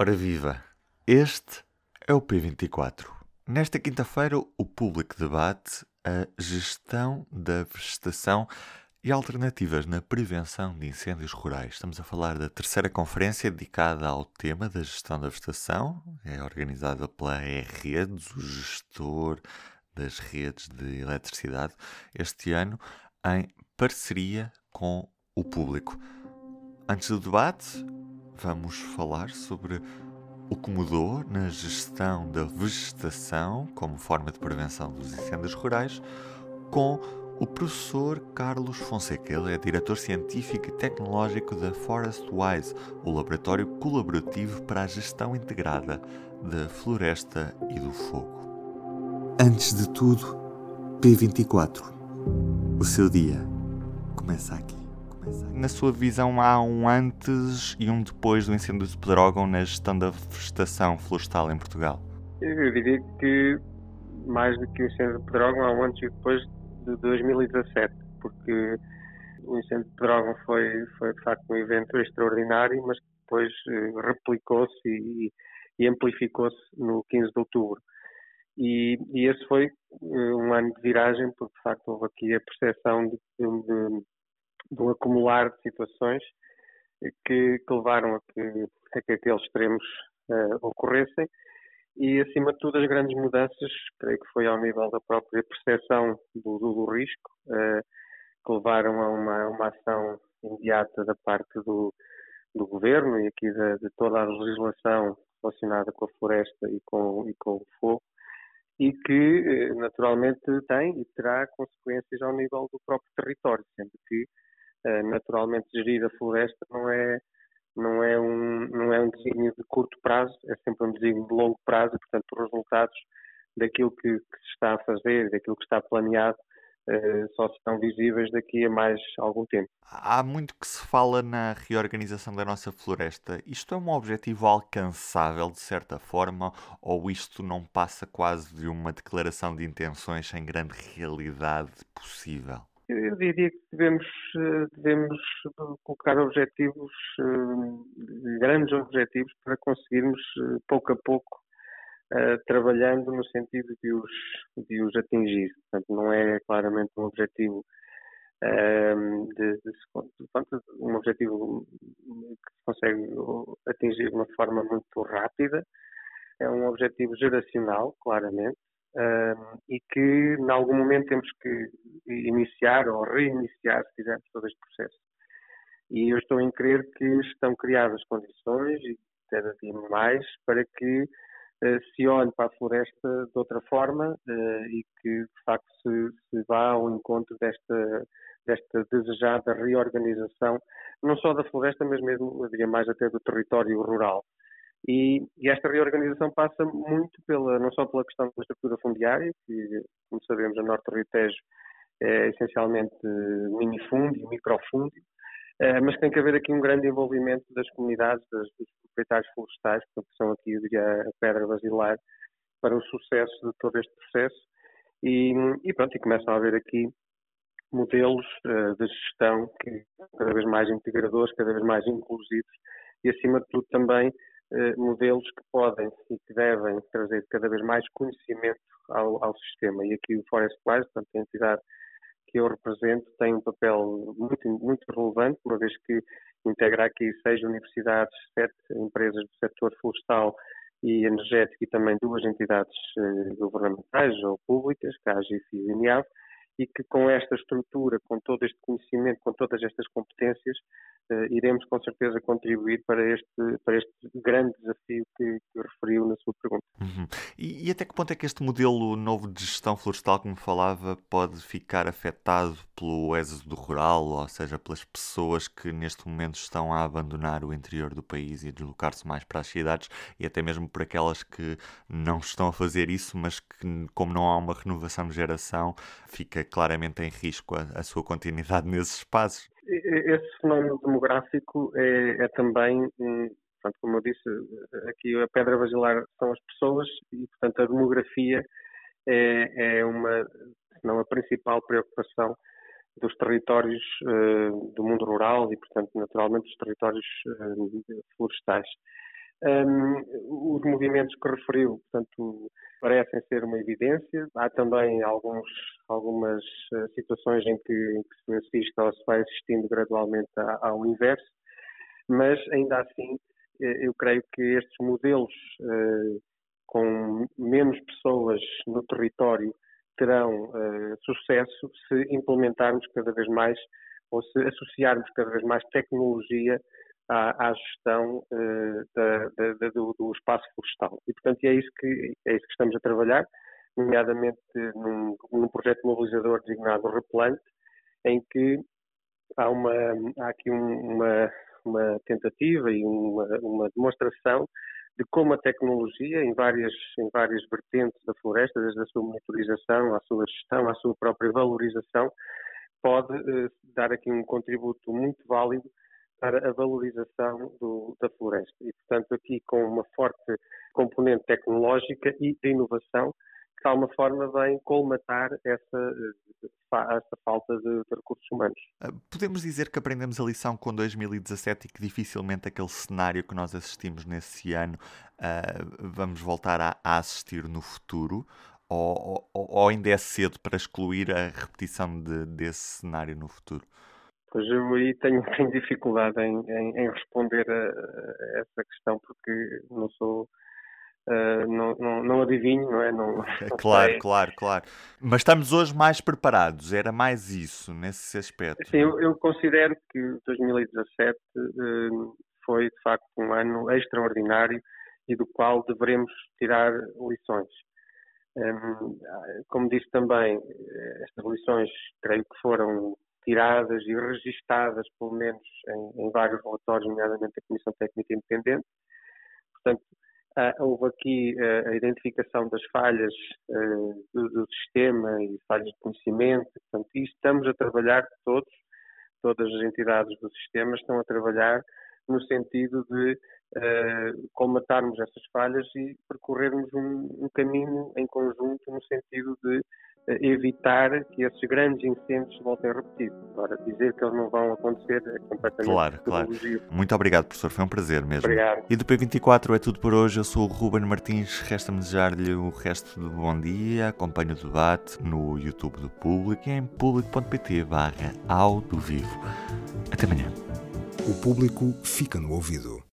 Ora viva! Este é o P24. Nesta quinta-feira, o público debate a gestão da vegetação e alternativas na prevenção de incêndios rurais. Estamos a falar da terceira conferência dedicada ao tema da gestão da vegetação. É organizada pela E-Redes, o gestor das redes de eletricidade, este ano em parceria com o público. Antes do debate, vamos falar sobre o que mudou na gestão da vegetação como forma de prevenção dos incêndios rurais com o professor Carlos Fonseca. Ele é diretor científico e tecnológico da ForestWise, o laboratório colaborativo para a gestão integrada da floresta e do fogo. Antes de tudo, P24. O seu dia começa aqui. Na sua visão, há um antes e um depois do incêndio de Pedrógão na gestão da vegetação florestal em Portugal? Eu diria que mais do que o incêndio de Pedrógão, há um antes e depois de 2017, porque o incêndio de Pedrógão foi, foi de facto um evento extraordinário, mas depois eh, replicou-se e, e amplificou-se no 15 de outubro. E, e, esse foi eh, um ano de viragem, porque de facto houve aqui a percepção de, de, de um acumular de situações que, que levaram a que, a que aqueles extremos uh, ocorressem. E, acima de tudo, as grandes mudanças, creio que foi ao nível da própria percepção do, do, do risco, uh, que levaram a uma, uma ação imediata da parte do, do governo e aqui de, de, toda a legislação relacionada com a floresta e com, e com o fogo, e que eh, naturalmente tem e terá consequências ao nível do próprio território, sendo que naturalmente gerir a floresta não é não é um não é um desígnio de curto prazo, é sempre um desígnio de longo prazo e portanto os resultados daquilo que, que se está a fazer, daquilo que está planeado uh, só serão visíveis daqui a mais algum tempo. Há muito que se fala na reorganização da nossa floresta. Isto é um objetivo alcançável de certa forma ou isto não passa quase de uma declaração de intenções sem grande realidade possível? Eu diria que devemos, eh, devemos colocar objetivos, eh, grandes objetivos, para conseguirmos, eh, pouco a pouco, trabalhando no sentido de os, de os atingir. Portanto, não é claramente um objetivo de, de, de, um objetivo que se consegue atingir de uma forma muito rápida. É um objetivo geracional, claramente, uh, e que em algum momento temos que iniciar ou reiniciar, se quisermos, todo este processo. E eu estou em crer que estão criadas condições, e cada dia mais, para que uh, se olhe para a floresta de outra forma uh, e que, de facto, se, se vá ao encontro desta, desta desejada reorganização, não só da floresta, mas mesmo, eu diria mais até do território rural. E, e, esta reorganização passa muito pela, não só pela questão da estrutura fundiária, que, como sabemos, a Norte Rio Tejo é essencialmente minifúndio, microfúndio, eh, mas tem que haver aqui um grande envolvimento das comunidades, das, dos proprietários florestais, que são aqui, eu diria, a pedra basilar para o sucesso de todo este processo. E, e pronto, e começam a haver aqui modelos uh, de gestão que cada vez mais integradores, cada vez mais inclusivos e, acima de tudo, também eh, modelos que podem e que devem trazer cada vez mais conhecimento ao, ao sistema. E aqui o Forest Wise, portanto, a entidade que eu represento, tem um papel muito, muito relevante, uma vez que integra aqui seis universidades, sete empresas do setor florestal e energético e também duas entidades eh, governamentais ou públicas, que é a e a e que com esta estrutura, com todo este conhecimento, com todas estas competências, uh, iremos com certeza contribuir para este, para este grande desafio que, que referiu na sua pergunta. Uhum. E, e, até que ponto é que este modelo novo de gestão florestal me falava pode ficar afetado pelo êxodo rural, ou seja, pelas pessoas que neste momento estão a abandonar o interior do país e deslocar-se mais para as cidades, e até mesmo por aquelas que não estão a fazer isso, mas que, como não há uma renovação de geração, fica claramente em risco a, a sua continuidade nesses espaços. Esse fenómeno demográfico é, é também, portanto, como eu disse, aqui a pedra basilar são as pessoas e, portanto, a demografia é, é uma, não a principal preocupação dos territórios uh, do mundo rural e, portanto, naturalmente, dos territórios uh, florestais. Um, os movimentos que referiu, portanto, parecem ser uma evidência. Há também alguns, algumas uh, situações em que, em que, se assiste ou se vai assistindo gradualmente ao inverso, mas ainda assim eh, eu creio que estes modelos uh, com menos pessoas no território terão sucesso se implementarmos cada vez mais ou se associarmos cada vez mais tecnologia à, à gestão uh, da, da, do, do, espaço florestal. E, portanto, é isso que, é isso que estamos a trabalhar, nomeadamente num, num projeto mobilizador designado Replante, em que há, uma, há aqui um, uma, uma tentativa e uma, uma demonstração de como a tecnologia, em várias, em várias vertentes da floresta, desde a sua monitorização, à sua gestão, à sua própria valorização, pode eh, dar aqui um contributo muito válido para a valorização do, da floresta. E, portanto, aqui com uma forte componente tecnológica e de inovação, que de alguma forma vem colmatar essa, essa falta de, de, recursos humanos. Ah, podemos dizer que aprendemos a lição com 2017 e que dificilmente aquele cenário que nós assistimos nesse ano uh, vamos voltar a, a, assistir no futuro? Ou, ou, ou, ainda é cedo para excluir a repetição de, desse cenário no futuro? Pois eu aí tenho, tenho dificuldade em, em, em responder a, a, essa questão porque não sou. Uh, não, não, não, adivinho, não é? Não, não claro, sei. claro, claro. Mas estamos hoje mais preparados, era mais isso, nesse aspecto. Sim, eu, eu considero que 2017 uh, foi de facto um ano extraordinário e do qual devemos tirar lições. Um, como disse também, eh, estas lições creio que foram tiradas e registadas, pelo menos em, em vários relatórios, nomeadamente da Comissão Técnica Independente. Portanto, uh, houve aqui uh, a identificação das falhas uh, do, sistema e falhas de conhecimento. Portanto, e estamos a trabalhar todos, todas as entidades do sistema estão a trabalhar no sentido de colmatarmos essas falhas e percorrermos um, um, caminho em conjunto no sentido de evitar que esses grandes incêndios voltem a repetir. Agora, dizer que eles não vão acontecer é completamente Claro, claro. Muito obrigado, professor. Foi um prazer mesmo. Obrigado. E do P24 é tudo por hoje. Eu sou o Ruben Martins. Resta-me desejar-lhe o resto do bom dia. Acompanhe o debate no YouTube do Público e em público.pt barra ao do vivo. Até amanhã. O público fica no ouvido.